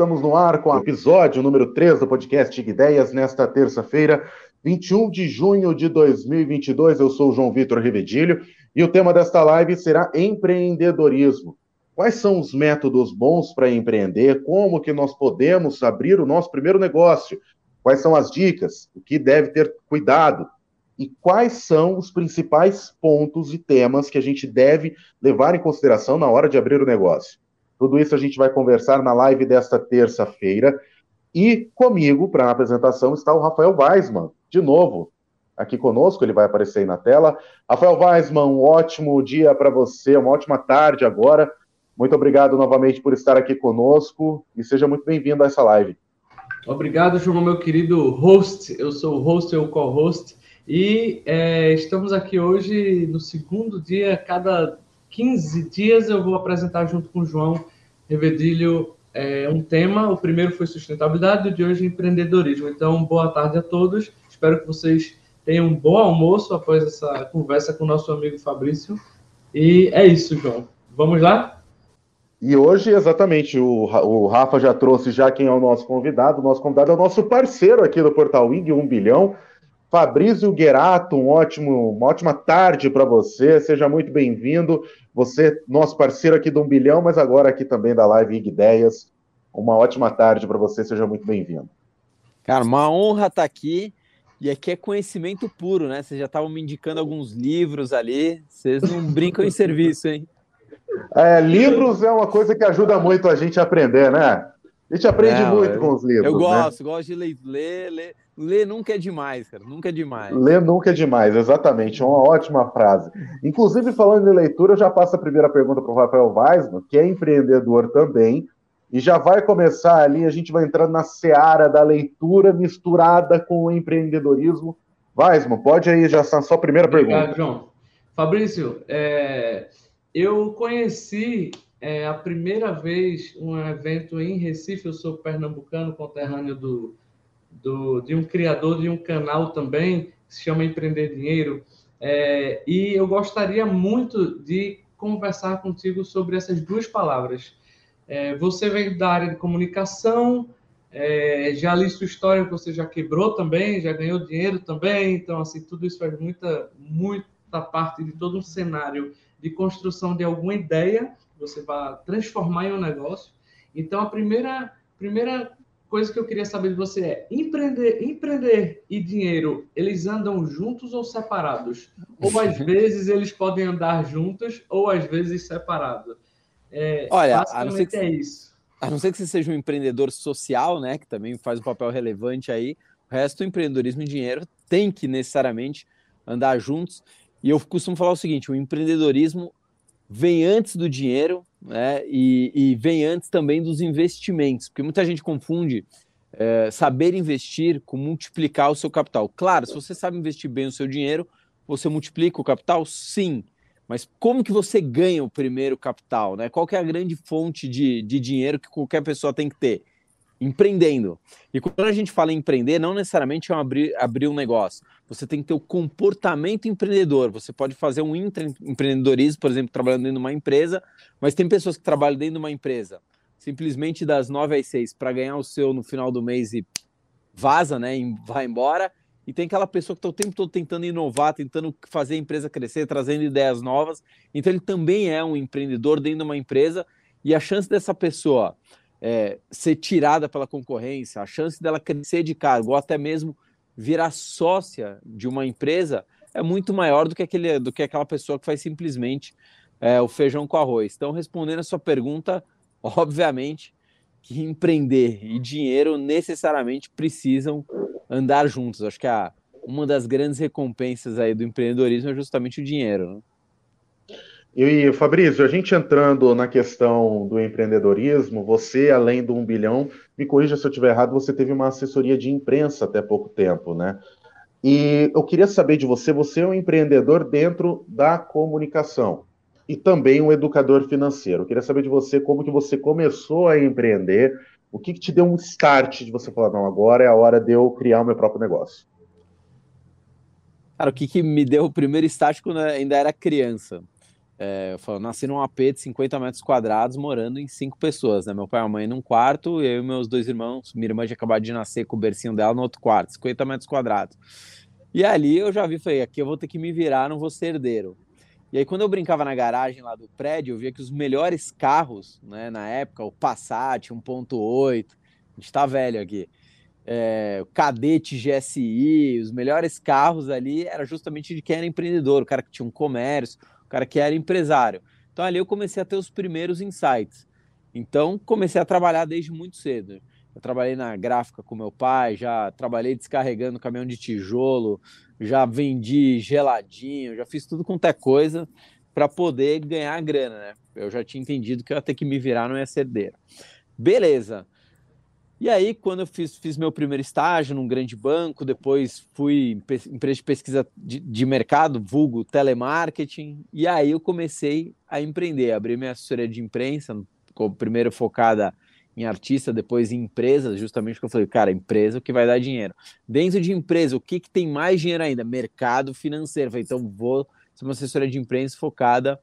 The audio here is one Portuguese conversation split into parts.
Estamos no ar com o episódio número 3 do podcast Ideias nesta terça-feira, 21 de junho de 2022. Eu sou o João Vitor Rivedilho e o tema desta live será empreendedorismo. Quais são os métodos bons para empreender? Como que nós podemos abrir o nosso primeiro negócio? Quais são as dicas? O que deve ter cuidado? E quais são os principais pontos e temas que a gente deve levar em consideração na hora de abrir o negócio? Tudo isso a gente vai conversar na live desta terça-feira. E comigo, para a apresentação, está o Rafael Weisman, de novo, aqui conosco, ele vai aparecer aí na tela. Rafael Weisman, um ótimo dia para você, uma ótima tarde agora. Muito obrigado novamente por estar aqui conosco e seja muito bem-vindo a essa live. Obrigado, João, meu querido host. Eu sou o host e o co-host. E é, estamos aqui hoje no segundo dia, cada 15 dias eu vou apresentar junto com o João Revedilho é, um tema. O primeiro foi sustentabilidade, o de hoje empreendedorismo. Então, boa tarde a todos. Espero que vocês tenham um bom almoço após essa conversa com o nosso amigo Fabrício. E é isso, João. Vamos lá? E hoje, exatamente, o, o Rafa já trouxe já quem é o nosso convidado. O nosso convidado é o nosso parceiro aqui do Portal Wing, 1 bilhão. Fabrício Guerato, um ótimo, uma ótima tarde para você. Seja muito bem-vindo. Você, nosso parceiro aqui do Um Bilhão, mas agora aqui também da Live IG Ideias. Uma ótima tarde para você. Seja muito bem-vindo. Cara, uma honra estar tá aqui. E aqui é conhecimento puro, né? Vocês já estavam me indicando alguns livros ali. Vocês não brincam em serviço, hein? É, livros é uma coisa que ajuda muito a gente a aprender, né? A gente aprende muito eu, com os livros. Eu né? gosto, né? gosto de ler, ler, ler. Ler nunca é demais, cara. Nunca é demais. Ler nunca é demais, exatamente. É uma ótima frase. Inclusive, falando em leitura, eu já passo a primeira pergunta para o Rafael Weisman, que é empreendedor também. E já vai começar ali, a gente vai entrando na seara da leitura misturada com o empreendedorismo. Weisman, pode aí já a sua primeira Obrigado, pergunta. João. Fabrício, é, eu conheci é a primeira vez um evento em Recife. Eu sou pernambucano, conterrâneo do, do, de um criador de um canal também, que se chama Empreender Dinheiro. É, e eu gostaria muito de conversar contigo sobre essas duas palavras. É, você vem da área de comunicação, é, já li sua história, você já quebrou também, já ganhou dinheiro também, então, assim, tudo isso faz muita, muita parte de todo um cenário de construção de alguma ideia você vai transformar em um negócio. Então, a primeira, primeira coisa que eu queria saber de você é: empreender, empreender e dinheiro, eles andam juntos ou separados? Ou às vezes eles podem andar juntos, ou às vezes separados. É, Olha, a não ser que, é isso. A não ser que você seja um empreendedor social, né, que também faz um papel relevante aí, o resto do empreendedorismo e dinheiro tem que necessariamente andar juntos. E eu costumo falar o seguinte: o empreendedorismo vem antes do dinheiro né, e, e, vem antes também dos investimentos, porque muita gente confunde é, saber investir com multiplicar o seu capital. Claro, se você sabe investir bem o seu dinheiro, você multiplica o capital, sim. Mas como que você ganha o primeiro capital? Né? Qual é a grande fonte de, de dinheiro que qualquer pessoa tem que ter? empreendendo. E quando a gente fala em empreender, não necessariamente é abrir, abrir um negócio. Você tem que ter o comportamento empreendedor. Você pode fazer um empreendedorismo, por exemplo, trabalhando dentro de uma empresa, mas tem pessoas que trabalham dentro de uma empresa simplesmente das nove às seis para ganhar o seu no final do mês e vaza, né? E vai embora. E tem aquela pessoa que está o tempo todo tentando inovar, tentando fazer a empresa crescer, trazendo ideias novas. Então ele também é um empreendedor dentro de uma empresa e a chance dessa pessoa é, ser tirada pela concorrência, a chance dela crescer de cargo ou até mesmo virar sócia de uma empresa é muito maior do que, aquele, do que aquela pessoa que faz simplesmente é, o feijão com arroz. Então, respondendo a sua pergunta, obviamente que empreender e dinheiro necessariamente precisam andar juntos. Acho que a, uma das grandes recompensas aí do empreendedorismo é justamente o dinheiro. Né? E, Fabrício, a gente entrando na questão do empreendedorismo, você, além do um bilhão, me corrija se eu estiver errado, você teve uma assessoria de imprensa até pouco tempo, né? E eu queria saber de você, você é um empreendedor dentro da comunicação e também um educador financeiro. Eu queria saber de você como que você começou a empreender, o que, que te deu um start de você falar, não, agora é a hora de eu criar o meu próprio negócio. Cara, o que, que me deu o primeiro start quando ainda era criança? É, eu falo, nasci num AP de 50 metros quadrados, morando em cinco pessoas, né? Meu pai e a mãe num quarto, eu e meus dois irmãos, minha irmã tinha acabado de nascer com o bercinho dela no outro quarto, 50 metros quadrados. E ali eu já vi, falei, aqui eu vou ter que me virar, não vou ser herdeiro. E aí, quando eu brincava na garagem lá do prédio, eu via que os melhores carros, né, na época, o Passat 1.8, a gente tá velho aqui, é, o Cadete GSI, os melhores carros ali era justamente de quem era empreendedor, o cara que tinha um comércio, cara que era empresário. Então ali eu comecei a ter os primeiros insights. Então comecei a trabalhar desde muito cedo. Eu trabalhei na gráfica com meu pai, já trabalhei descarregando caminhão de tijolo, já vendi geladinho, já fiz tudo quanto é coisa para poder ganhar grana, né? Eu já tinha entendido que eu ia ter que me virar, não ia ser. Beleza. E aí, quando eu fiz, fiz meu primeiro estágio num grande banco, depois fui em empresa de pesquisa de, de, mercado, vulgo telemarketing, e aí eu comecei a empreender, abri minha assessoria de imprensa, primeiro focada em artista, depois em empresas, justamente porque eu falei, cara, empresa o que vai dar dinheiro. Dentro de empresa, o que, que tem mais dinheiro ainda? Mercado financeiro. Falei, então vou ser uma assessoria de imprensa focada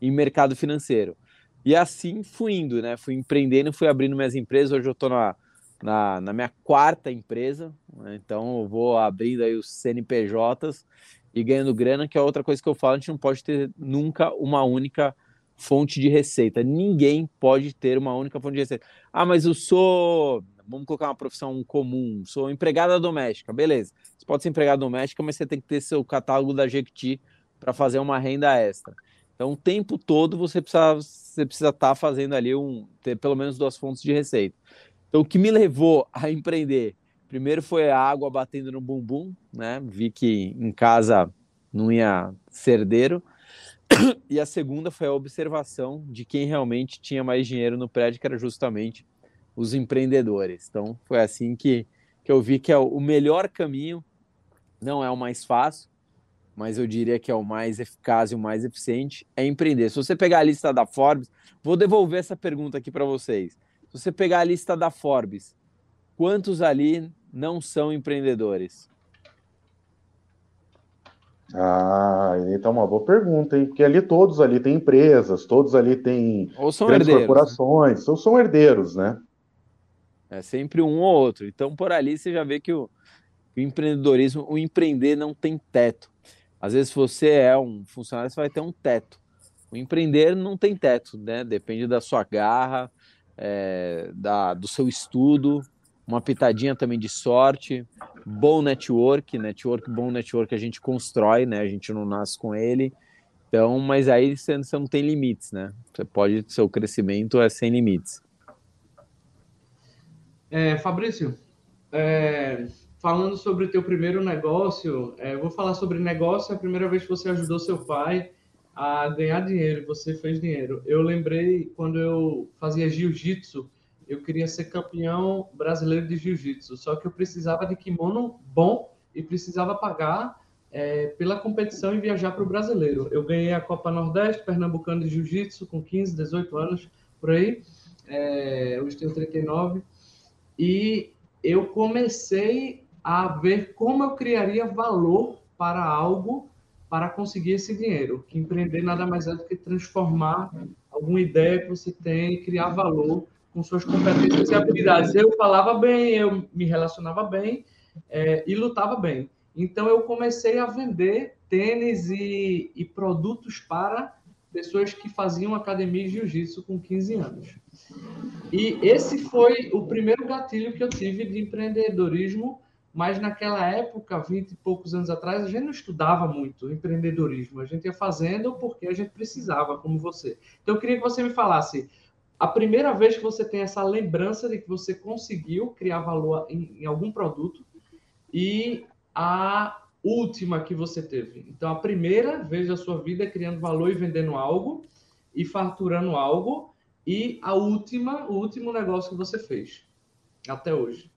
em mercado financeiro. E assim fui indo, né? Fui empreendendo, fui abrindo minhas empresas. Hoje eu estou na, na, na, minha quarta empresa, né? então eu vou abrindo aí os CNPJs e ganhando grana, que é outra coisa que eu falo, a gente não pode ter nunca uma única fonte de receita. Ninguém pode ter uma única fonte de receita. Ah, mas eu sou, vamos colocar uma profissão comum, sou empregada doméstica, beleza. Você pode ser empregada doméstica, mas você tem que ter seu catálogo da Jequiti para fazer uma renda extra. Então, o tempo todo você precisa você precisa estar tá fazendo ali um ter pelo menos duas fontes de receita. Então, o que me levou a empreender? Primeiro foi a água batendo no bumbum, né? Vi que em casa não ia ser herdeiro. E a segunda foi a observação de quem realmente tinha mais dinheiro no prédio, que era justamente os empreendedores. Então, foi assim que, que eu vi que é o melhor caminho, não é o mais fácil, mas eu diria que é o mais eficaz e o mais eficiente, é empreender. Se você pegar a lista da Forbes, vou devolver essa pergunta aqui para vocês. Se você pegar a lista da Forbes, quantos ali não são empreendedores? Ah, então uma boa pergunta, hein? Porque ali todos ali têm empresas, todos ali têm ou são grandes herdeiros, corporações, né? ou são herdeiros, né? É sempre um ou outro. Então, por ali você já vê que o, o empreendedorismo, o empreender não tem teto. Às vezes, se você é um funcionário, você vai ter um teto. O empreender não tem teto, né? Depende da sua garra, é, da, do seu estudo, uma pitadinha também de sorte, bom network, network, bom network a gente constrói, né? A gente não nasce com ele. Então, mas aí você, você não tem limites, né? Você pode, seu crescimento é sem limites. É, Fabrício, é, falando sobre o teu primeiro negócio, é, vou falar sobre negócio, é a primeira vez que você ajudou seu pai a ganhar dinheiro, você fez dinheiro. Eu lembrei quando eu fazia jiu-jitsu, eu queria ser campeão brasileiro de jiu-jitsu, só que eu precisava de kimono bom e precisava pagar é, pela competição e viajar para o brasileiro. Eu ganhei a Copa Nordeste Pernambucano de Jiu-Jitsu com 15, 18 anos, por aí. É, hoje tenho 39. E eu comecei a ver como eu criaria valor para algo para conseguir esse dinheiro. Que empreender nada mais é do que transformar alguma ideia que você tem, criar valor com suas competências e habilidades. Eu falava bem, eu me relacionava bem é, e lutava bem. Então eu comecei a vender tênis e, e produtos para pessoas que faziam academia de jiu-jitsu com 15 anos. E esse foi o primeiro gatilho que eu tive de empreendedorismo mas naquela época, 20 e poucos anos atrás, a gente não estudava muito empreendedorismo, a gente ia fazendo porque a gente precisava, como você. Então, eu queria que você me falasse a primeira vez que você tem essa lembrança de que você conseguiu criar valor em, em algum produto e a última que você teve. Então, a primeira vez da sua vida criando valor e vendendo algo e faturando algo e a última, o último negócio que você fez até hoje.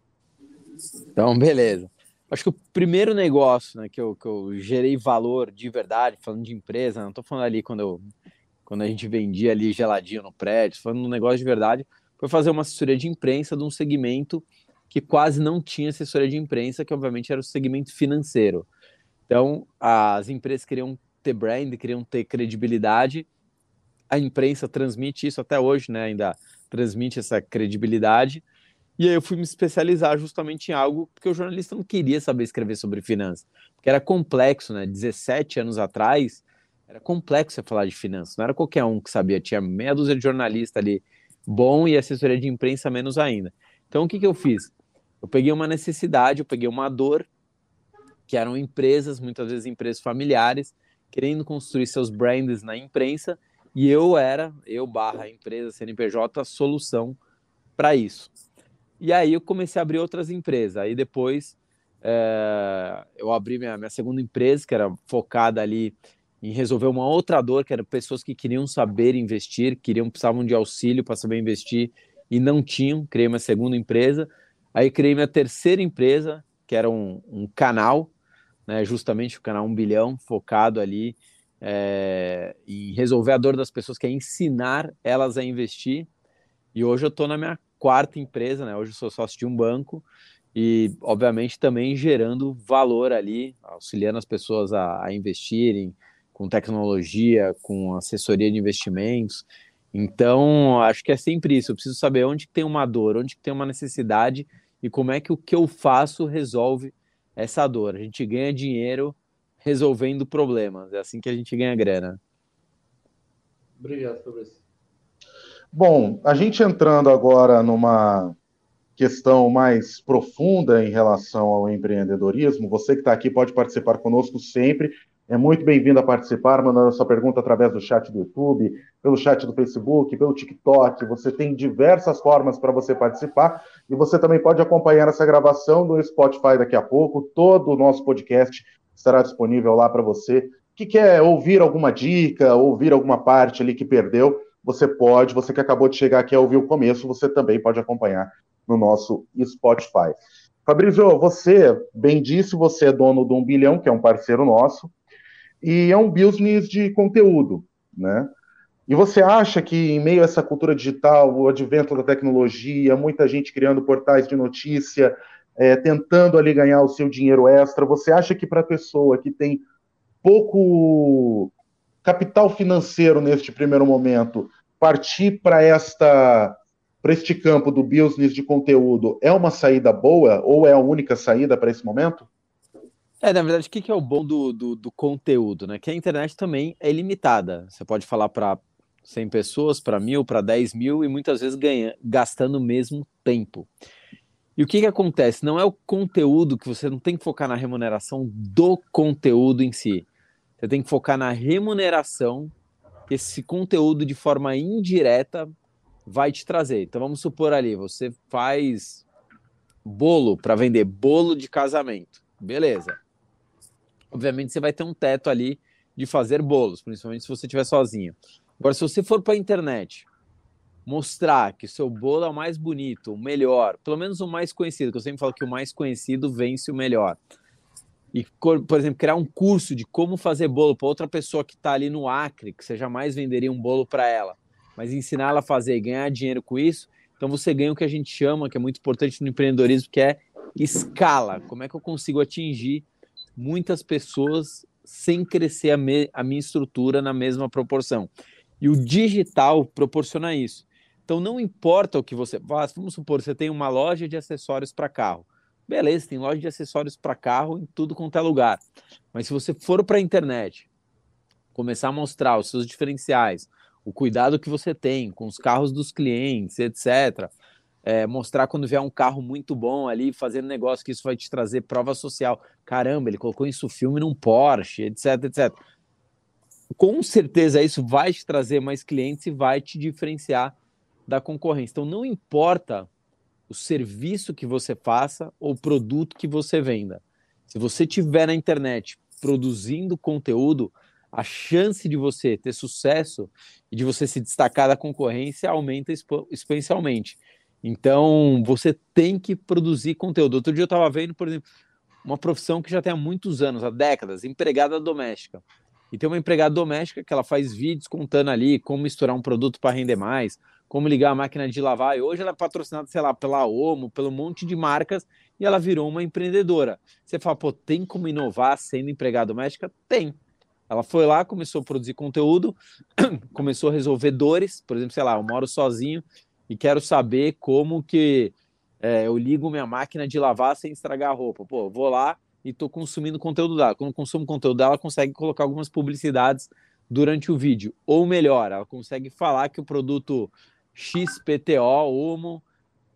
Então, beleza. Acho que o primeiro negócio né, que, eu, que eu gerei valor de verdade, falando de empresa, não estou falando ali quando, eu, quando a gente vendia ali geladinho no prédio, falando um negócio de verdade, foi fazer uma assessoria de imprensa de um segmento que quase não tinha assessoria de imprensa, que obviamente era o segmento financeiro. Então, as empresas queriam ter brand, queriam ter credibilidade, a imprensa transmite isso até hoje, né? Ainda transmite essa credibilidade. E aí eu fui me especializar justamente em algo que o jornalista não queria saber escrever sobre finanças, porque era complexo, né? 17 anos atrás, era complexo você falar de finanças, não era qualquer um que sabia, tinha meia dúzia de jornalista ali bom e assessoria de imprensa menos ainda. Então o que, que eu fiz? Eu peguei uma necessidade, eu peguei uma dor, que eram empresas, muitas vezes empresas familiares, querendo construir seus brands na imprensa, e eu era, eu barra empresa CNPJ, a solução para isso. E aí eu comecei a abrir outras empresas. Aí depois é, eu abri minha, minha segunda empresa, que era focada ali em resolver uma outra dor, que eram pessoas que queriam saber investir, queriam precisavam de auxílio para saber investir e não tinham. Criei uma segunda empresa. Aí criei minha terceira empresa, que era um, um canal, né, justamente o canal 1 bilhão, focado ali é, em resolver a dor das pessoas, que é ensinar elas a investir. E hoje eu estou na minha quarta empresa, né? Hoje eu sou sócio de um banco e, obviamente, também gerando valor ali, auxiliando as pessoas a, a investirem com tecnologia, com assessoria de investimentos. Então, acho que é sempre isso. Eu preciso saber onde tem uma dor, onde tem uma necessidade e como é que o que eu faço resolve essa dor. A gente ganha dinheiro resolvendo problemas. É assim que a gente ganha grana. Obrigado, Fabrício. Bom, a gente entrando agora numa questão mais profunda em relação ao empreendedorismo, você que está aqui pode participar conosco sempre. É muito bem-vindo a participar, mandando sua pergunta através do chat do YouTube, pelo chat do Facebook, pelo TikTok. Você tem diversas formas para você participar e você também pode acompanhar essa gravação no Spotify daqui a pouco. Todo o nosso podcast estará disponível lá para você que quer ouvir alguma dica, ouvir alguma parte ali que perdeu você pode, você que acabou de chegar aqui a ouvir o começo, você também pode acompanhar no nosso Spotify. Fabrício, você bem disse, você é dono do Um Bilhão, que é um parceiro nosso, e é um business de conteúdo, né? E você acha que, em meio a essa cultura digital, o advento da tecnologia, muita gente criando portais de notícia, é, tentando ali ganhar o seu dinheiro extra, você acha que para a pessoa que tem pouco capital financeiro neste primeiro momento, partir para esta para este campo do business de conteúdo é uma saída boa ou é a única saída para esse momento? É, na verdade, o que é o bom do, do, do conteúdo, né? Que a internet também é limitada. Você pode falar para 100 pessoas, para mil, para 10 mil e muitas vezes ganha, gastando o mesmo tempo. E o que, que acontece? Não é o conteúdo que você não tem que focar na remuneração do conteúdo em si. Você tem que focar na remuneração que esse conteúdo de forma indireta vai te trazer. Então vamos supor ali, você faz bolo para vender bolo de casamento. Beleza. Obviamente você vai ter um teto ali de fazer bolos, principalmente se você estiver sozinho. Agora, se você for para a internet mostrar que seu bolo é o mais bonito, o melhor, pelo menos o mais conhecido, que eu sempre falo que o mais conhecido vence o melhor e, por exemplo, criar um curso de como fazer bolo para outra pessoa que está ali no Acre, que você jamais venderia um bolo para ela, mas ensinar ela a fazer e ganhar dinheiro com isso, então você ganha o que a gente chama, que é muito importante no empreendedorismo, que é escala. Como é que eu consigo atingir muitas pessoas sem crescer a, me, a minha estrutura na mesma proporção? E o digital proporciona isso. Então não importa o que você faça, vamos supor, você tem uma loja de acessórios para carro. Beleza, tem loja de acessórios para carro em tudo quanto é lugar. Mas se você for para a internet, começar a mostrar os seus diferenciais, o cuidado que você tem com os carros dos clientes, etc. É, mostrar quando vier um carro muito bom ali, fazendo negócio que isso vai te trazer prova social. Caramba, ele colocou isso filme num Porsche, etc, etc. Com certeza isso vai te trazer mais clientes e vai te diferenciar da concorrência. Então não importa o serviço que você faça ou produto que você venda. Se você tiver na internet produzindo conteúdo, a chance de você ter sucesso e de você se destacar da concorrência aumenta exponencialmente. Então, você tem que produzir conteúdo. Outro dia eu estava vendo, por exemplo, uma profissão que já tem há muitos anos, há décadas, empregada doméstica. E tem uma empregada doméstica que ela faz vídeos contando ali como misturar um produto para render mais, como ligar a máquina de lavar. E hoje ela é patrocinada, sei lá, pela Omo, pelo monte de marcas, e ela virou uma empreendedora. Você fala, pô, tem como inovar sendo empregada doméstica? Tem. Ela foi lá, começou a produzir conteúdo, começou a resolver dores, por exemplo, sei lá, eu moro sozinho e quero saber como que é, eu ligo minha máquina de lavar sem estragar a roupa. Pô, vou lá e estou consumindo conteúdo dela. Quando consumo conteúdo dela, ela consegue colocar algumas publicidades durante o vídeo. Ou melhor, ela consegue falar que o produto XPTO, Homo,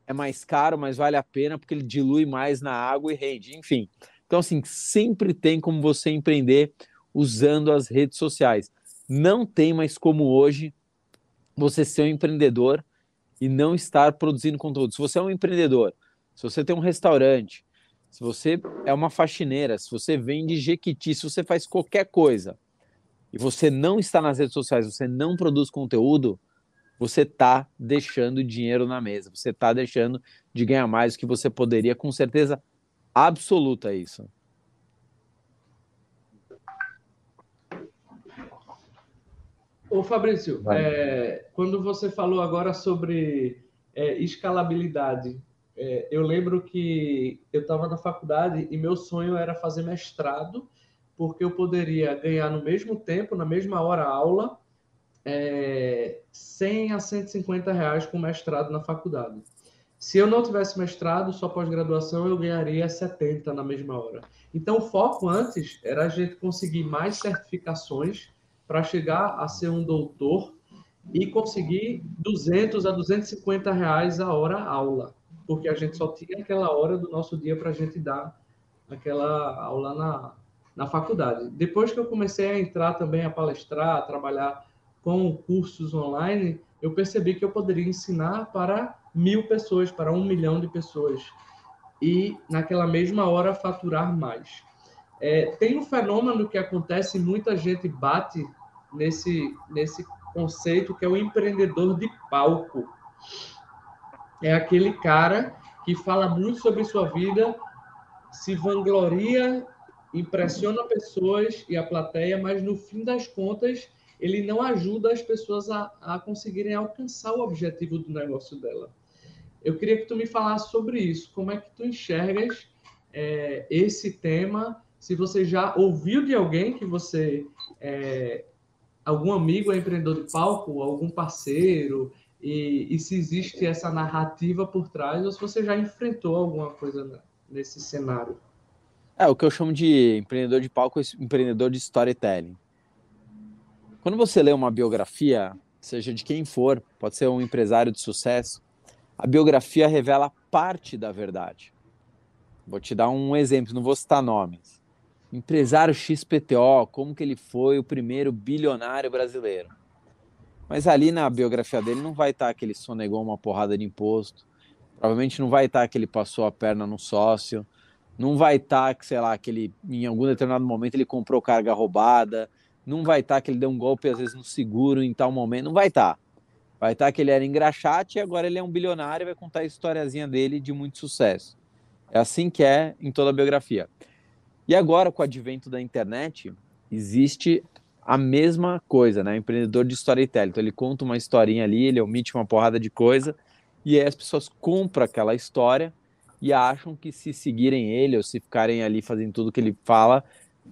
é mais caro, mas vale a pena porque ele dilui mais na água e rende. Enfim. Então, assim, sempre tem como você empreender usando as redes sociais. Não tem mais como hoje você ser um empreendedor e não estar produzindo conteúdo. Se você é um empreendedor, se você tem um restaurante, se você é uma faxineira, se você vende jequiti, se você faz qualquer coisa e você não está nas redes sociais, você não produz conteúdo, você está deixando dinheiro na mesa, você está deixando de ganhar mais do que você poderia, com certeza absoluta isso. Ô Fabrício, é, quando você falou agora sobre é, escalabilidade, é, eu lembro que eu estava na faculdade e meu sonho era fazer mestrado, porque eu poderia ganhar no mesmo tempo, na mesma hora aula, é, 100 a 150 reais com mestrado na faculdade. Se eu não tivesse mestrado, só pós-graduação, eu ganharia 70 na mesma hora. Então, o foco antes era a gente conseguir mais certificações para chegar a ser um doutor e conseguir 200 a 250 reais a hora aula, porque a gente só tinha aquela hora do nosso dia para a gente dar aquela aula na, na faculdade. Depois que eu comecei a entrar também a palestrar, a trabalhar com cursos online, eu percebi que eu poderia ensinar para mil pessoas, para um milhão de pessoas, e naquela mesma hora faturar mais. É, tem um fenômeno que acontece, muita gente bate nesse, nesse conceito que é o empreendedor de palco. É aquele cara que fala muito sobre sua vida, se vangloria, impressiona pessoas e a plateia, mas no fim das contas ele não ajuda as pessoas a, a conseguirem alcançar o objetivo do negócio dela. Eu queria que tu me falasse sobre isso. Como é que tu enxergas é, esse tema? Se você já ouviu de alguém que você é, algum amigo é empreendedor de palco, algum parceiro, e, e, se existe essa narrativa por trás, ou se você já enfrentou alguma coisa nesse cenário. É, o que eu chamo de empreendedor de palco, empreendedor de storytelling. Quando você lê uma biografia, seja de quem for, pode ser um empresário de sucesso, a biografia revela parte da verdade. Vou te dar um exemplo, não vou citar nomes. Empresário XPTO, como que ele foi o primeiro bilionário brasileiro. Mas ali na biografia dele não vai estar que ele sonegou uma porrada de imposto, provavelmente não vai estar que ele passou a perna no sócio, não vai estar que, sei lá, que ele em algum determinado momento ele comprou carga roubada, não vai estar que ele deu um golpe às vezes no seguro em tal momento, não vai estar. Vai estar que ele era engraxate e agora ele é um bilionário e vai contar a historiazinha dele de muito sucesso. É assim que é em toda a biografia. E agora, com o advento da internet, existe a mesma coisa, né? Empreendedor de storytelling. Então, ele conta uma historinha ali, ele omite uma porrada de coisa, e aí as pessoas compram aquela história e acham que se seguirem ele ou se ficarem ali fazendo tudo que ele fala,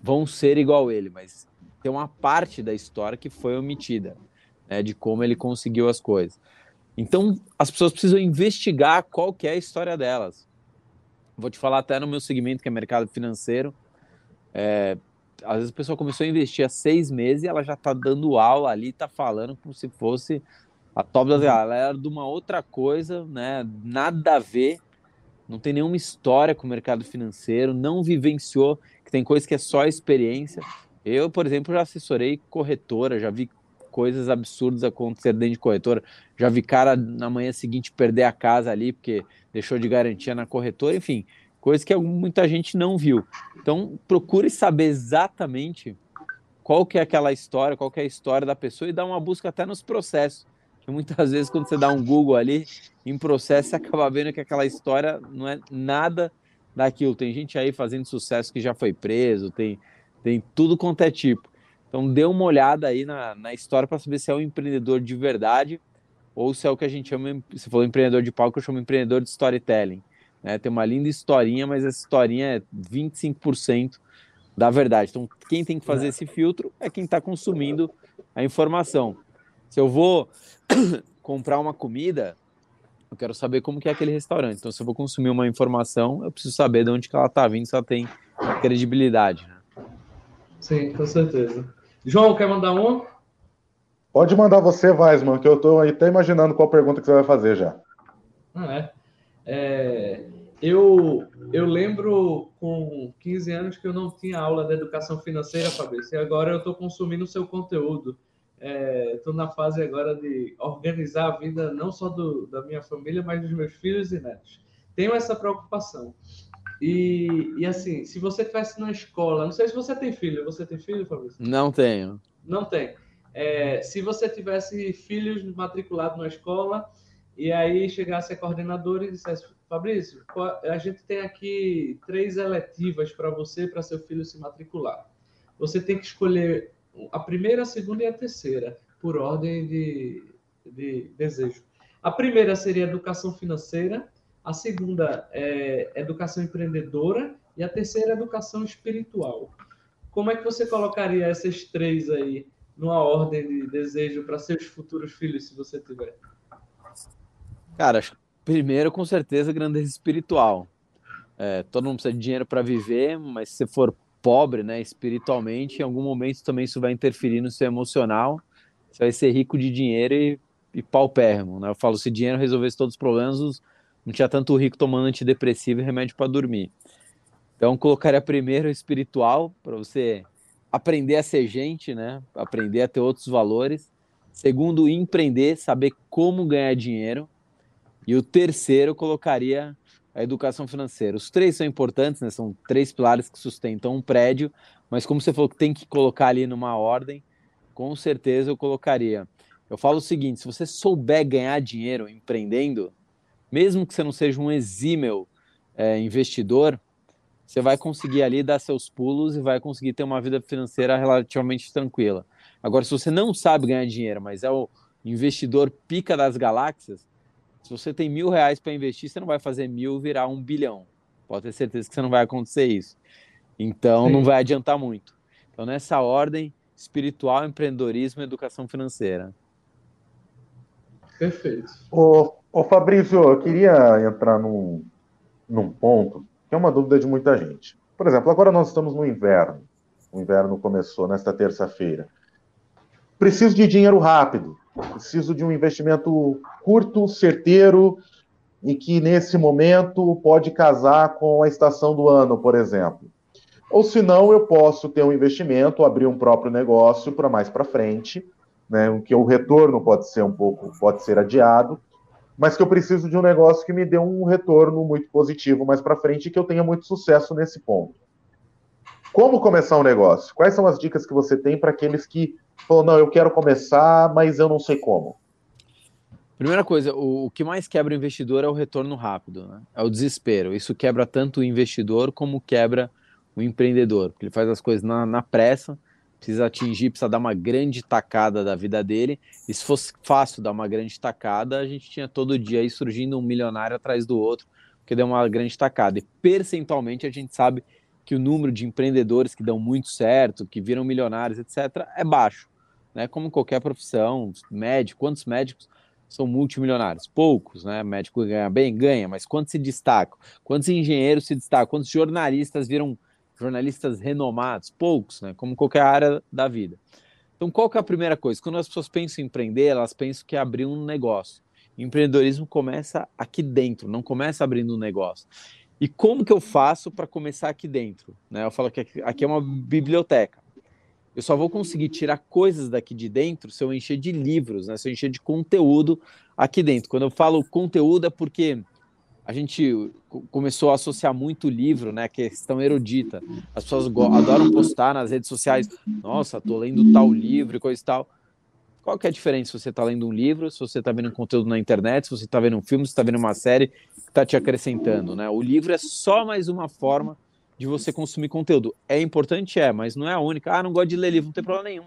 vão ser igual ele. Mas tem uma parte da história que foi omitida, né? De como ele conseguiu as coisas. Então, as pessoas precisam investigar qual que é a história delas. Vou te falar até no meu segmento, que é mercado financeiro. É, às vezes a pessoa começou a investir há seis meses e ela já está dando aula ali, está falando como se fosse a top da ela era de uma outra coisa, né? Nada a ver, não tem nenhuma história com o mercado financeiro, não vivenciou, que tem coisa que é só experiência. Eu, por exemplo, já assessorei corretora, já vi coisas absurdas acontecer dentro de corretora, já vi cara na manhã seguinte perder a casa ali porque deixou de garantia na corretora, enfim, coisa que muita gente não viu. Então, procure saber exatamente qual que é aquela história, qual que é a história da pessoa e dar uma busca até nos processos. Que muitas vezes quando você dá um Google ali em processo, você acaba vendo que aquela história não é nada daquilo. Tem gente aí fazendo sucesso que já foi preso, tem, tem tudo quanto é tipo. Então dê uma olhada aí na, na história para saber se é um empreendedor de verdade ou se é o que a gente chama, se for empreendedor de palco, eu chamo empreendedor de storytelling. Né? Tem uma linda historinha, mas essa historinha é 25% da verdade. Então, quem tem que fazer esse filtro é quem está consumindo a informação. Se eu vou comprar uma comida, eu quero saber como que é aquele restaurante. Então, se eu vou consumir uma informação, eu preciso saber de onde que ela está vindo, se ela tem credibilidade. Sim, com certeza. João, quer mandar um? Pode mandar você, Weisman, que eu estou até imaginando qual pergunta que você vai fazer já. Ah, é. é. Eu, eu lembro com 15 anos que eu não tinha aula de educação financeira, Fabrício, e agora eu estou consumindo o seu conteúdo. Estou é, na fase agora de organizar a vida não só do, da minha família, mas dos meus filhos e netos. Tenho essa preocupação. E, e assim, se você estivesse na escola, não sei se você tem filho, você tem filho, Fabrício? Não tenho. Não tem. É, se você tivesse filhos matriculados na escola e aí chegasse a coordenadora e dissesse, Fabrício, a gente tem aqui três eletivas para você, para seu filho se matricular. Você tem que escolher a primeira, a segunda e a terceira, por ordem de, de desejo. A primeira seria educação financeira, a segunda é educação empreendedora e a terceira é educação espiritual. Como é que você colocaria essas três aí numa ordem de desejo para seus futuros filhos, se você tiver? Cara, primeiro, com certeza, grandeza espiritual. É, todo mundo precisa de dinheiro para viver, mas se for pobre, né, espiritualmente, em algum momento também isso vai interferir no seu emocional. Você vai ser rico de dinheiro e, e paupérrimo, né? Eu falo, se dinheiro resolvesse todos os problemas, não tinha tanto rico tomando antidepressivo e remédio para dormir. Então, colocaria primeiro o espiritual, para você aprender a ser gente, né? Aprender a ter outros valores. Segundo, empreender, saber como ganhar dinheiro. E o terceiro, colocaria a educação financeira. Os três são importantes, né? São três pilares que sustentam um prédio, mas como você falou que tem que colocar ali numa ordem, com certeza eu colocaria. Eu falo o seguinte: se você souber ganhar dinheiro empreendendo, mesmo que você não seja um exímio é, investidor, você vai conseguir ali dar seus pulos e vai conseguir ter uma vida financeira relativamente tranquila. Agora, se você não sabe ganhar dinheiro, mas é o investidor pica das galáxias, se você tem mil reais para investir, você não vai fazer mil virar um bilhão. Pode ter certeza que você não vai acontecer isso. Então, Sim. não vai adiantar muito. Então, nessa ordem, espiritual, empreendedorismo e educação financeira. Perfeito. Ô, ô Fabrício, eu queria entrar num, num ponto que é uma dúvida de muita gente. Por exemplo, agora nós estamos no inverno. O inverno começou nesta terça-feira. Preciso de dinheiro rápido. Preciso de um investimento curto, certeiro e que nesse momento pode casar com a estação do ano, por exemplo. Ou se não, eu posso ter um investimento, abrir um próprio negócio para mais para frente, né, que o retorno pode ser um pouco, pode ser adiado, mas que eu preciso de um negócio que me dê um retorno muito positivo mais para frente e que eu tenha muito sucesso nesse ponto. Como começar um negócio? Quais são as dicas que você tem para aqueles que falam, não, eu quero começar, mas eu não sei como? Primeira coisa, o, que mais quebra o investidor é o retorno rápido, né? é o desespero. Isso quebra tanto o investidor como quebra o empreendedor, porque ele faz as coisas na, na pressa, precisa atingir, precisa dar uma grande tacada da vida dele. E se fosse fácil dar uma grande tacada, a gente tinha todo dia aí surgindo um milionário atrás do outro, porque deu uma grande tacada. E percentualmente a gente sabe que o número de empreendedores que dão muito certo, que viram milionários, etc., é baixo. Né? Como qualquer profissão, médico, quantos médicos são multimilionários? Poucos, né? Médico ganha bem, ganha, mas quantos se destacam? Quantos engenheiros se destacam? Quantos jornalistas viram jornalistas renomados? Poucos, né? Como qualquer área da vida. Então, qual que é a primeira coisa? Quando as pessoas pensam em empreender, elas pensam que é abrir um negócio. Empreendedorismo começa aqui dentro, não começa abrindo um negócio. E como que eu faço para começar aqui dentro? Né? Eu falo que aqui é uma biblioteca. Eu só vou conseguir tirar coisas daqui de dentro se eu encher de livros, né? se eu encher de conteúdo aqui dentro. Quando eu falo conteúdo é porque a gente começou a associar muito livro, né, questão erudita. As pessoas adoram postar nas redes sociais, nossa, tô lendo tal livro e coisa e tal. Qual que é a diferença se você está lendo um livro, se você está vendo um conteúdo na internet, se você está vendo um filme, se está vendo uma série que está te acrescentando, né? O livro é só mais uma forma de você consumir conteúdo. É importante, é, mas não é a única. Ah, não gosto de ler livro, não tem problema nenhum.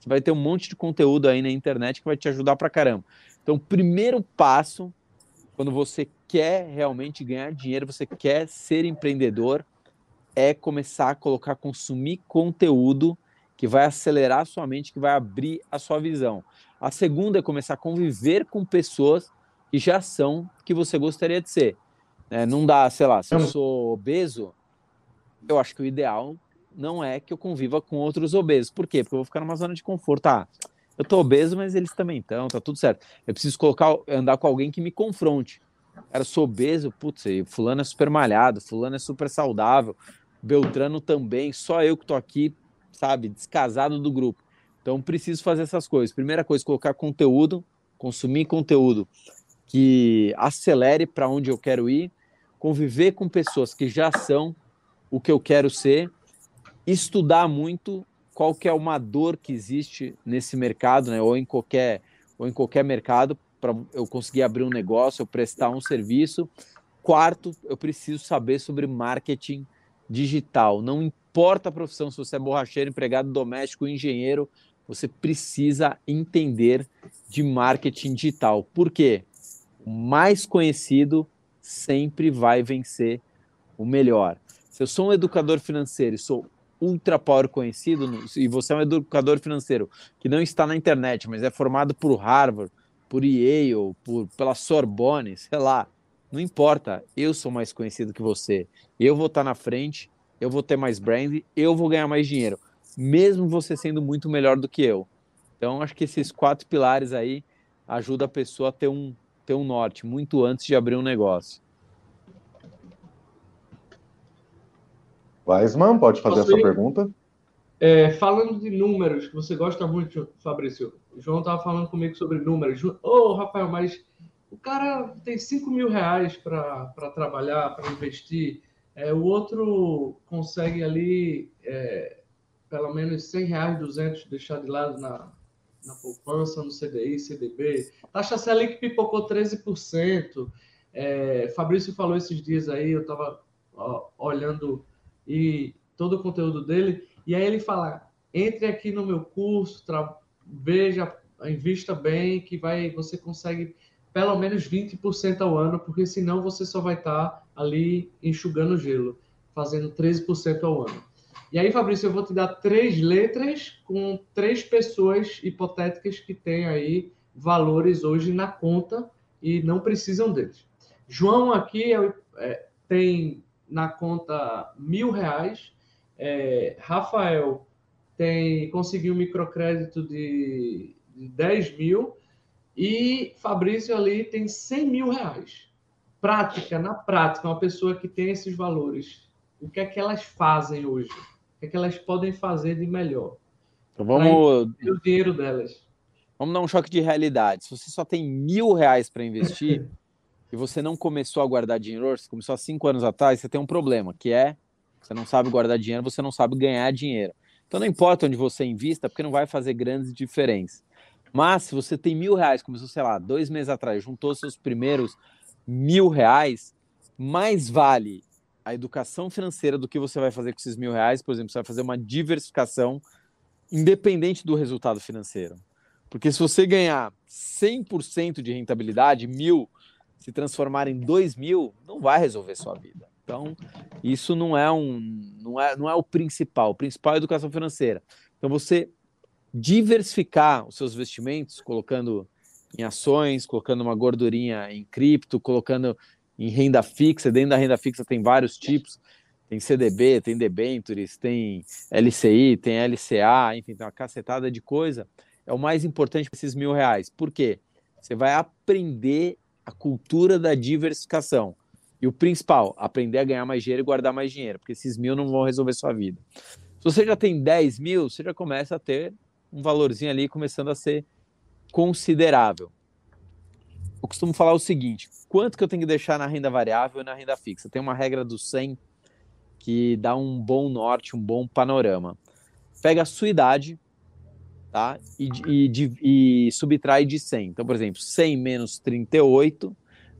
Você vai ter um monte de conteúdo aí na internet que vai te ajudar pra caramba. Então, primeiro passo, quando você quer realmente ganhar dinheiro, você quer ser empreendedor, é começar a colocar, consumir conteúdo que vai acelerar a sua mente, que vai abrir a sua visão. A segunda é começar a conviver com pessoas que já são que você gostaria de ser. É, não dá, sei lá, se eu sou obeso, eu acho que o ideal não é que eu conviva com outros obesos. Por quê? Porque eu vou ficar numa zona de conforto. Ah, eu tô obeso, mas eles também estão, tá tudo certo. Eu preciso colocar, andar com alguém que me confronte. Cara, sou obeso, putz, fulano é super malhado, fulano é super saudável, Beltrano também, só eu que tô aqui, sabe, descasado do grupo. Então preciso fazer essas coisas. Primeira coisa, colocar conteúdo, consumir conteúdo que acelere para onde eu quero ir, conviver com pessoas que já são o que eu quero ser, estudar muito qual que é uma dor que existe nesse mercado, né, ou em qualquer ou em qualquer mercado para eu conseguir abrir um negócio, eu prestar um serviço. Quarto, eu preciso saber sobre marketing digital. Não importa a profissão, se você é borracheiro, empregado doméstico, engenheiro, você precisa entender de marketing digital. Por quê? O mais conhecido sempre vai vencer o melhor. Se eu sou um educador financeiro e sou ultra power conhecido, e você é um educador financeiro que não está na internet, mas é formado por Harvard, por Yale, por, pela Sorbonne, sei lá, não importa, eu sou mais conhecido que você. Eu vou estar na frente, eu vou ter mais brand, eu vou ganhar mais dinheiro, mesmo você sendo muito melhor do que eu. Então, acho que esses quatro pilares aí ajudam a pessoa a ter um, ter um norte muito antes de abrir um negócio. Weisman, pode fazer Posso a sua ir? pergunta. É, falando de números, que você gosta muito, Fabrício. O João estava falando comigo sobre números. Ô, oh, Rafael, mas o cara tem 5 mil reais para trabalhar, para investir. É, o outro consegue ali é, pelo menos 100 reais, 200 deixar de lado na, na poupança, no CDI, CDB. Taxa Selic pipocou 13%. É, Fabrício falou esses dias aí, eu estava olhando e todo o conteúdo dele, e aí ele fala: entre aqui no meu curso, veja, invista bem, que vai, você consegue pelo menos 20% ao ano, porque senão você só vai estar ali enxugando gelo, fazendo 13% ao ano. E aí, Fabrício, eu vou te dar três letras com três pessoas hipotéticas que têm aí valores hoje na conta e não precisam deles. João aqui é, é, tem na conta mil reais. É, Rafael tem conseguiu um microcrédito de, de 10 mil e Fabrício ali tem 100 mil reais. Prática, na prática, uma pessoa que tem esses valores, o que é que elas fazem hoje? O que é que elas podem fazer de melhor? Então vamos. O dinheiro delas. Vamos dar um choque de realidade. Se você só tem mil reais para investir e você não começou a guardar dinheiro, você começou há cinco anos atrás, você tem um problema, que é você não sabe guardar dinheiro, você não sabe ganhar dinheiro. Então não importa onde você invista, porque não vai fazer grandes diferenças. Mas se você tem mil reais, começou, sei lá, dois meses atrás, juntou seus primeiros mil reais, mais vale a educação financeira do que você vai fazer com esses mil reais. Por exemplo, você vai fazer uma diversificação independente do resultado financeiro. Porque se você ganhar 100% de rentabilidade, mil se transformar em dois mil, não vai resolver sua vida. Então, isso não é um, não é, não é o principal. O principal é a educação financeira. Então, você diversificar os seus investimentos, colocando em ações, colocando uma gordurinha em cripto, colocando em renda fixa. Dentro da renda fixa tem vários tipos. Tem CDB, tem debentures, tem LCI, tem LCA, enfim, tem uma cacetada de coisa. É o mais importante para esses mil reais. Por quê? Você vai aprender a cultura da diversificação. E o principal, aprender a ganhar mais dinheiro e guardar mais dinheiro, porque esses mil não vão resolver sua vida. Se você já tem 10 mil, você já começa a ter um valorzinho ali começando a ser considerável. Eu costumo falar o seguinte: quanto que eu tenho que deixar na renda variável e na renda fixa? Tem uma regra do 100 que dá um bom norte, um bom panorama. Pega a sua idade, tá? E, e, e subtrai de 100. Então, por exemplo, 100 menos 38,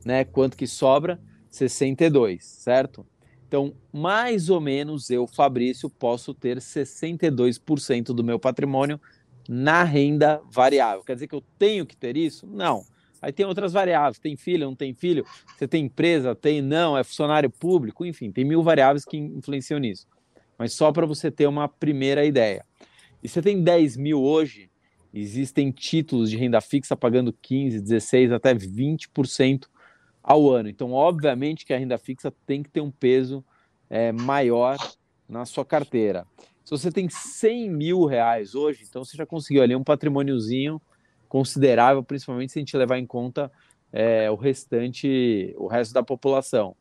né? Quanto que sobra? 62, certo? Então, mais ou menos eu, Fabrício, posso ter 62% do meu patrimônio na renda variável. Quer dizer que eu tenho que ter isso? Não. Aí tem outras variáveis, tem filho, não tem filho, você tem empresa, tem não, é funcionário público, enfim, tem mil variáveis que influenciam nisso. Mas só para você ter uma primeira ideia. E você tem 10 mil hoje, existem títulos de renda fixa pagando 15, 16, até 20% ao ano. Então, obviamente que a renda fixa tem que ter um peso é, maior na sua carteira. Se você tem 100 mil reais hoje, então você já conseguiu ali um patrimôniozinho considerável, principalmente se a gente levar em conta é, o restante, o resto da população.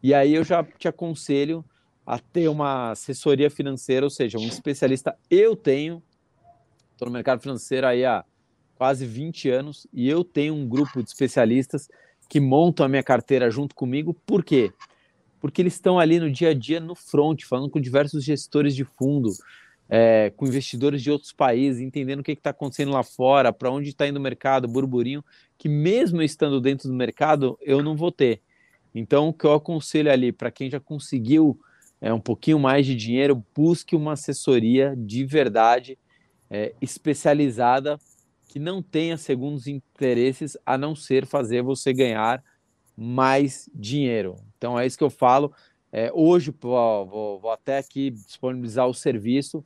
E aí eu já te aconselho a ter uma assessoria financeira, ou seja, um especialista. Eu tenho, estou no mercado financeiro aí há quase 20 anos, e eu tenho um grupo de especialistas que montam a minha carteira junto comigo. Por quê? Porque eles estão ali no dia a dia, no front, falando com diversos gestores de fundo, é, com investidores de outros países, entendendo o que está acontecendo lá fora, para onde está indo o mercado, burburinho, que mesmo estando dentro do mercado, eu não vou ter. Então, o que eu aconselho ali, para quem já conseguiu é, um pouquinho mais de dinheiro, busque uma assessoria de verdade, é, especializada, que não tenha segundos interesses, a não ser fazer você ganhar mais dinheiro. Então, é isso que eu falo. É, hoje, vou, vou, vou até aqui disponibilizar o serviço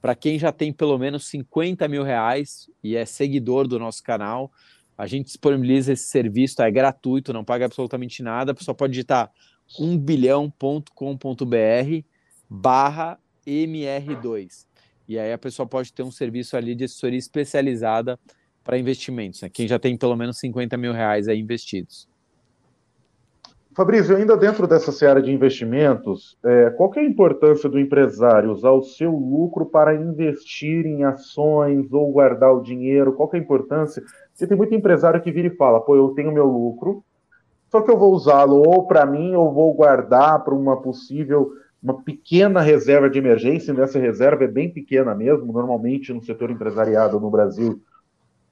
para quem já tem pelo menos 50 mil reais e é seguidor do nosso canal. A gente disponibiliza esse serviço, é gratuito, não paga absolutamente nada. A pessoa pode digitar 1bilhão.com.br barra MR2. E aí a pessoa pode ter um serviço ali de assessoria especializada para investimentos, né? quem já tem pelo menos 50 mil reais aí investidos. Fabrício, ainda dentro dessa seara de investimentos, é, qual é a importância do empresário usar o seu lucro para investir em ações ou guardar o dinheiro? Qual é a importância? Porque tem muito empresário que vira e fala, pô, eu tenho meu lucro, só que eu vou usá-lo ou para mim ou vou guardar para uma possível, uma pequena reserva de emergência, e essa reserva é bem pequena mesmo, normalmente no setor empresariado no Brasil,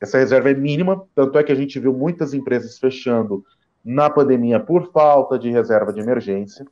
essa reserva é mínima, tanto é que a gente viu muitas empresas fechando na pandemia por falta de reserva de emergência.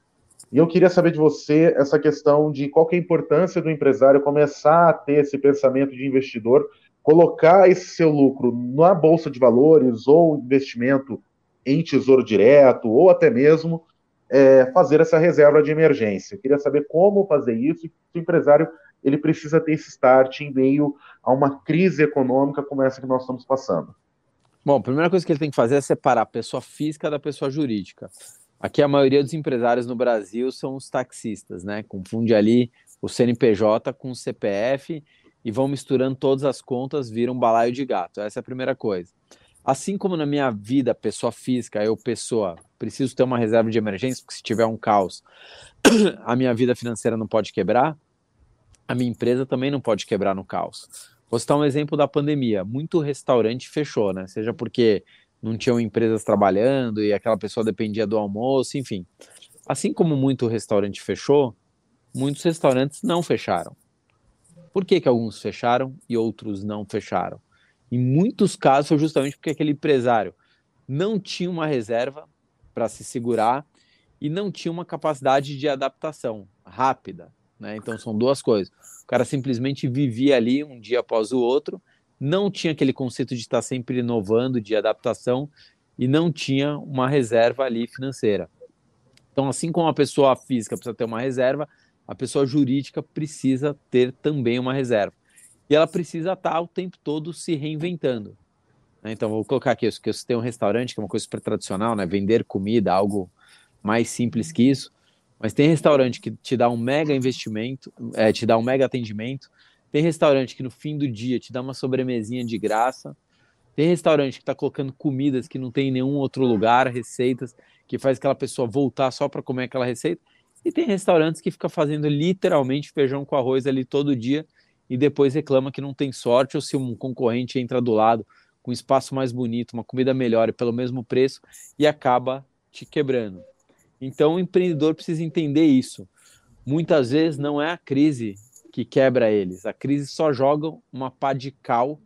E eu queria saber de você essa questão de qual é a importância do empresário começar a ter esse pensamento de investidor, colocar esse seu lucro na bolsa de valores ou investimento em tesouro direto, ou até mesmo é, fazer essa reserva de emergência. Eu queria saber como fazer isso se o empresário ele precisa ter esse start em meio a uma crise econômica como essa que nós estamos passando. Bom, a primeira coisa que ele tem que fazer é separar a pessoa física da pessoa jurídica. Aqui a maioria dos empresários no Brasil são os taxistas, né? Confunde ali o CNPJ com o CPF e vão misturando todas as contas, viram um balaio de gato. Essa é a primeira coisa. Assim como na minha vida, pessoa física, eu, pessoa, preciso ter uma reserva de emergência, porque se tiver um caos, a minha vida financeira não pode quebrar, a minha empresa também não pode quebrar no caos. Vou citar um exemplo da pandemia. Muito restaurante fechou, né? Seja porque não tinham empresas trabalhando e aquela pessoa dependia do almoço, enfim. Assim como muito restaurante fechou, muitos restaurantes não fecharam. Por que, que alguns fecharam e outros não fecharam? Em muitos casos foi justamente porque aquele empresário não tinha uma reserva para se segurar e não tinha uma capacidade de adaptação rápida. Né? Então são duas coisas. O cara simplesmente vivia ali um dia após o outro, não tinha aquele conceito de estar sempre inovando, de adaptação, e não tinha uma reserva ali financeira. Então, assim como a pessoa física precisa ter uma reserva, a pessoa jurídica precisa ter também uma reserva. E ela precisa estar o tempo todo se reinventando. Né? Então, vou colocar aqui, que você tem um restaurante, que é uma coisa super tradicional, né? vender comida, algo mais simples que isso. Mas tem restaurante que te dá um mega investimento, é, te dá um mega atendimento. Tem restaurante que no fim do dia te dá uma sobremesinha de graça. Tem restaurante que está colocando comidas que não tem em nenhum outro lugar, receitas que faz aquela pessoa voltar só para comer aquela receita. E tem restaurantes que fica fazendo literalmente feijão com arroz ali todo dia e depois reclama que não tem sorte ou se um concorrente entra do lado com um espaço mais bonito, uma comida melhor e pelo mesmo preço e acaba te quebrando. Então o empreendedor precisa entender isso. Muitas vezes não é a crise que quebra eles, a crise só joga uma pá de cal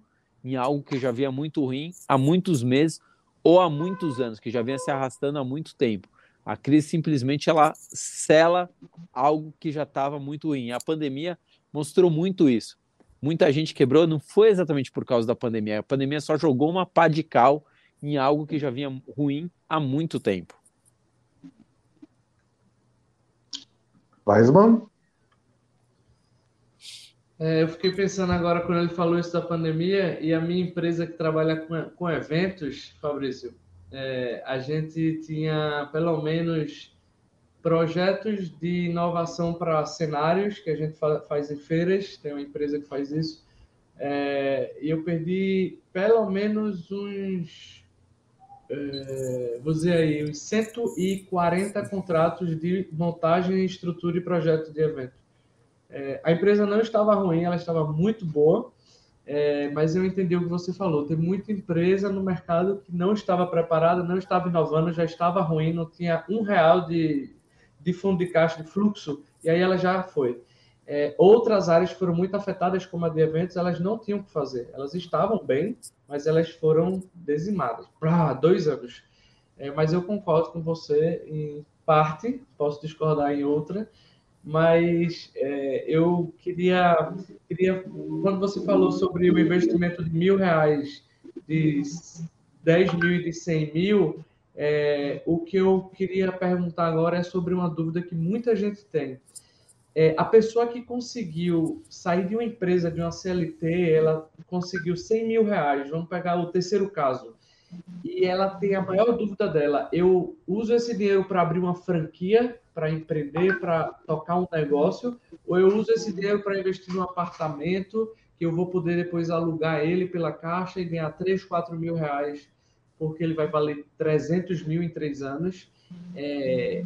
em algo que já vinha muito ruim há muitos meses ou há muitos anos, que já vinha se arrastando há muito tempo. A crise simplesmente ela sela algo que já estava muito ruim. A pandemia mostrou muito isso. Muita gente quebrou, não foi exatamente por causa da pandemia. A pandemia só jogou uma pá de cal em algo que já vinha ruim há muito tempo. Weisman? É, eu fiquei pensando agora quando ele falou isso da pandemia e a minha empresa que trabalha com, com eventos, Fabrício, é, a gente tinha pelo menos projetos de inovação para cenários que a gente faz em feiras, tem uma empresa que faz isso, é, e eu perdi pelo menos uns, é, vou dizer aí, uns 140 contratos de montagem, estrutura e projeto de evento. É, a empresa não estava ruim, ela estava muito boa, é, mas eu entendi o que você falou. Tem muita empresa no mercado que não estava preparada, não estava inovando, já estava ruim, não tinha um real de, de fundo de caixa, de fluxo, e aí ela já foi. É, outras áreas foram muito afetadas, como a de eventos, elas não tinham o que fazer. Elas estavam bem, mas elas foram dizimadas. Ah, dois anos. É, mas eu concordo com você em parte, posso discordar em outra, mas é, eu queria, queria, quando você falou sobre o investimento de mil reais, de 10 mil e de 100 mil, é, o que eu queria perguntar agora é sobre uma dúvida que muita gente tem. É, a pessoa que conseguiu sair de uma empresa, de uma CLT, ela conseguiu 100 mil reais, vamos pegar o terceiro caso, e ela tem a maior dúvida dela: eu uso esse dinheiro para abrir uma franquia, para empreender, para tocar um negócio, ou eu uso esse dinheiro para investir num apartamento que eu vou poder depois alugar ele pela caixa e ganhar 3, 4 mil reais porque ele vai valer 300 mil em três anos. É,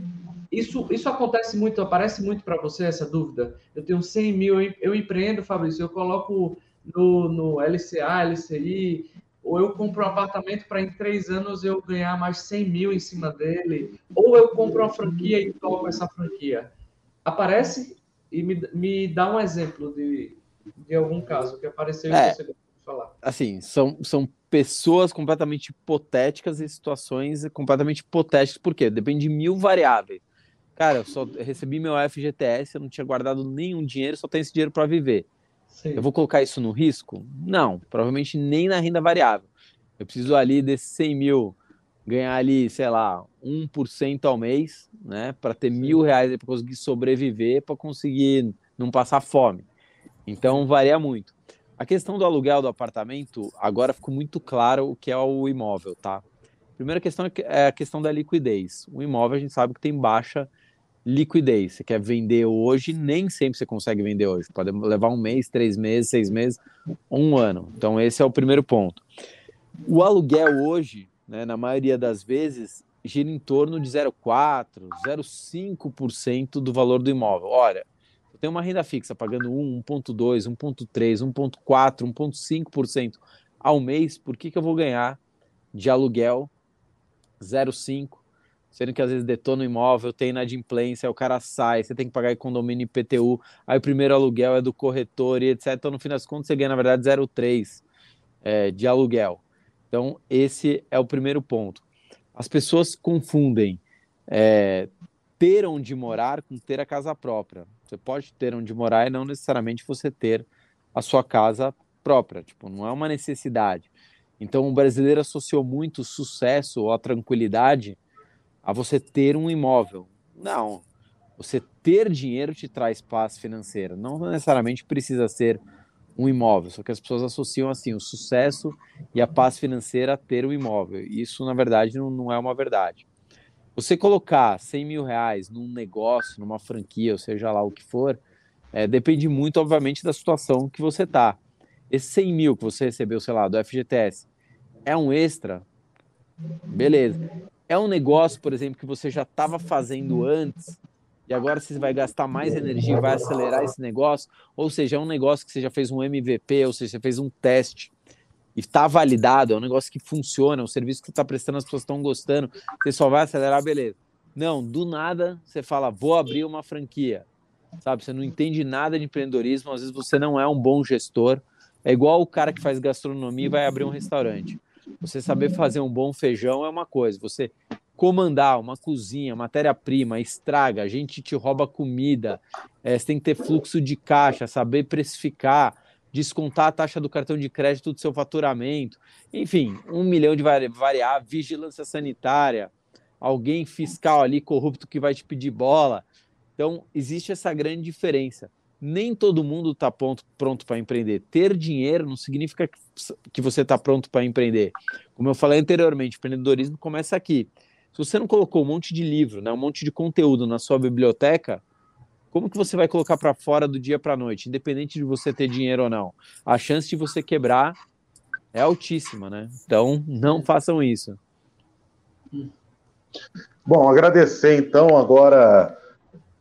isso, isso acontece muito, aparece muito para você essa dúvida? Eu tenho 100 mil, eu empreendo, Fabrício, eu coloco no, no LCA, LCI, ou eu compro um apartamento para em três anos eu ganhar mais 100 mil em cima dele, ou eu compro uma franquia e toco essa franquia. Aparece e me, me dá um exemplo de, de algum caso que apareceu é, você falar. Assim, são, são pessoas completamente hipotéticas e situações completamente hipotéticas. Por quê? Depende de mil variáveis. Cara, eu só recebi meu FGTS, eu não tinha guardado nenhum dinheiro, só tenho esse dinheiro para viver. Sim. Eu vou colocar isso no risco? Não, provavelmente nem na renda variável. Eu preciso ali desses 100 mil ganhar ali, sei lá, 1% ao mês, né, para ter Sim. mil reais para conseguir sobreviver, para conseguir não passar fome. Então varia muito. A questão do aluguel do apartamento, agora ficou muito claro o que é o imóvel, tá? Primeira questão é a questão da liquidez. O imóvel a gente sabe que tem baixa liquidez. Você quer vender hoje, nem sempre você consegue vender hoje. Pode levar um mês, três meses, seis meses, um ano. Então, esse é o primeiro ponto. O aluguel hoje, né, na maioria das vezes, gira em torno de 0,4%, 0,5% do valor do imóvel. Olha, tem uma renda fixa pagando 1, 1,2, 1,3, 1,4, 1,5% ao mês, por que, que eu vou ganhar de aluguel 0,5%? Sendo que às vezes detona o imóvel, tem inadimplência, o cara sai, você tem que pagar condomínio IPTU, aí o primeiro aluguel é do corretor e etc. Então, no fim das contas, você ganha, na verdade, 0,3% é, de aluguel. Então, esse é o primeiro ponto. As pessoas confundem é, ter onde morar com ter a casa própria. Você pode ter onde morar e não necessariamente você ter a sua casa própria, tipo, não é uma necessidade. Então o brasileiro associou muito o sucesso ou a tranquilidade a você ter um imóvel. Não. Você ter dinheiro te traz paz financeira. Não necessariamente precisa ser um imóvel, só que as pessoas associam assim o sucesso e a paz financeira a ter um imóvel. Isso, na verdade, não, não é uma verdade. Você colocar 100 mil reais num negócio, numa franquia, ou seja lá o que for, é, depende muito, obviamente, da situação que você tá. Esse 100 mil que você recebeu, sei lá, do FGTS, é um extra? Beleza. É um negócio, por exemplo, que você já estava fazendo antes e agora você vai gastar mais energia, vai acelerar esse negócio, ou seja, é um negócio que você já fez um MVP, ou seja, você fez um teste e está validado, é um negócio que funciona, é um serviço que está prestando, as pessoas estão gostando, você só vai acelerar, beleza. Não, do nada você fala, vou abrir uma franquia, sabe? Você não entende nada de empreendedorismo, às vezes você não é um bom gestor. É igual o cara que faz gastronomia e vai abrir um restaurante. Você saber fazer um bom feijão é uma coisa, você comandar uma cozinha, matéria-prima, estraga, a gente te rouba comida, é, você tem que ter fluxo de caixa, saber precificar, descontar a taxa do cartão de crédito do seu faturamento, enfim, um milhão de variáveis, vigilância sanitária, alguém fiscal ali corrupto que vai te pedir bola. Então, existe essa grande diferença. Nem todo mundo está pronto, para empreender. Ter dinheiro não significa que você está pronto para empreender. Como eu falei anteriormente, empreendedorismo começa aqui. Se você não colocou um monte de livro, né, um monte de conteúdo na sua biblioteca, como que você vai colocar para fora do dia para noite, independente de você ter dinheiro ou não? A chance de você quebrar é altíssima, né? Então, não façam isso. Bom, agradecer então agora.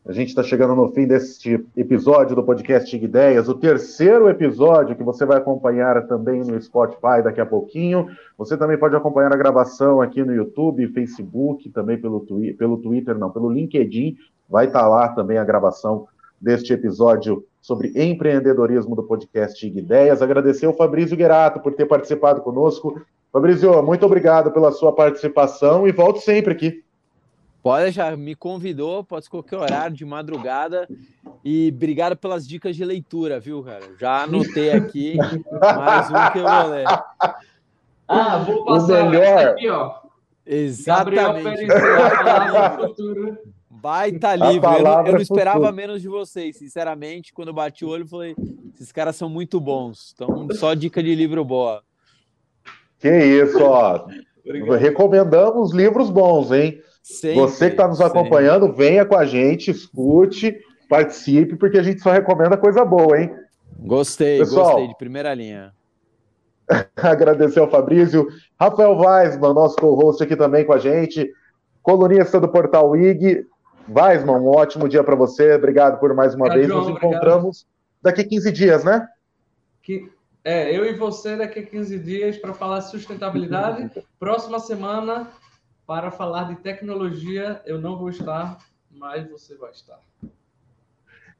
A gente está chegando no fim deste episódio do podcast Ideias, o terceiro episódio que você vai acompanhar também no Spotify daqui a pouquinho. Você também pode acompanhar a gravação aqui no YouTube, Facebook, também pelo, twi pelo Twitter, não, pelo LinkedIn. Vai estar tá lá também a gravação deste episódio sobre empreendedorismo do podcast Ideias. Agradecer o Fabrício Guerato por ter participado conosco. Fabrício, muito obrigado pela sua participação e volto sempre aqui. Pode, já me convidou, pode qualquer horário de madrugada. E obrigado pelas dicas de leitura, viu, cara? Já anotei aqui mais um que eu vou ler. Ah, vou passar o melhor... aqui, ó. Exatamente. Baita livro. Eu não, eu não esperava menos de vocês, sinceramente. Quando eu bati o olho, falei: esses caras são muito bons. Então, só dica de livro boa. Que isso, ó. Recomendamos livros bons, hein? Sempre, Você que está nos acompanhando, sempre. venha com a gente, escute, participe, porque a gente só recomenda coisa boa, hein? Gostei, Pessoal, gostei de primeira linha. agradecer ao Fabrício, Rafael Weisman, nosso co-host aqui também com a gente, colunista do portal IG. Weisman, um ótimo dia para você, obrigado por mais uma obrigado, vez. Nos encontramos obrigado. daqui 15 dias, né? Que, é, eu e você daqui a 15 dias para falar de sustentabilidade. Próxima semana para falar de tecnologia, eu não vou estar, mas você vai estar.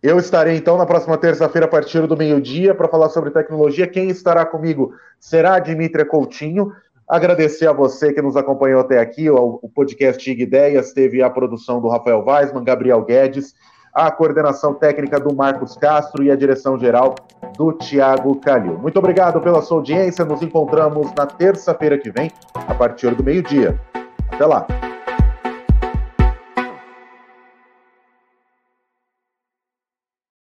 Eu estarei então na próxima terça-feira, a partir do meio-dia, para falar sobre tecnologia. Quem estará comigo será a Dimitria Coutinho. Agradecer a você que nos acompanhou até aqui. O, podcast IG Ideias teve a produção do Rafael Weisman, Gabriel Guedes, a coordenação técnica do Marcos Castro e a direção geral do Tiago Calil. Muito obrigado pela sua audiência. Nos encontramos na terça-feira que vem, a partir do meio-dia. Até lá!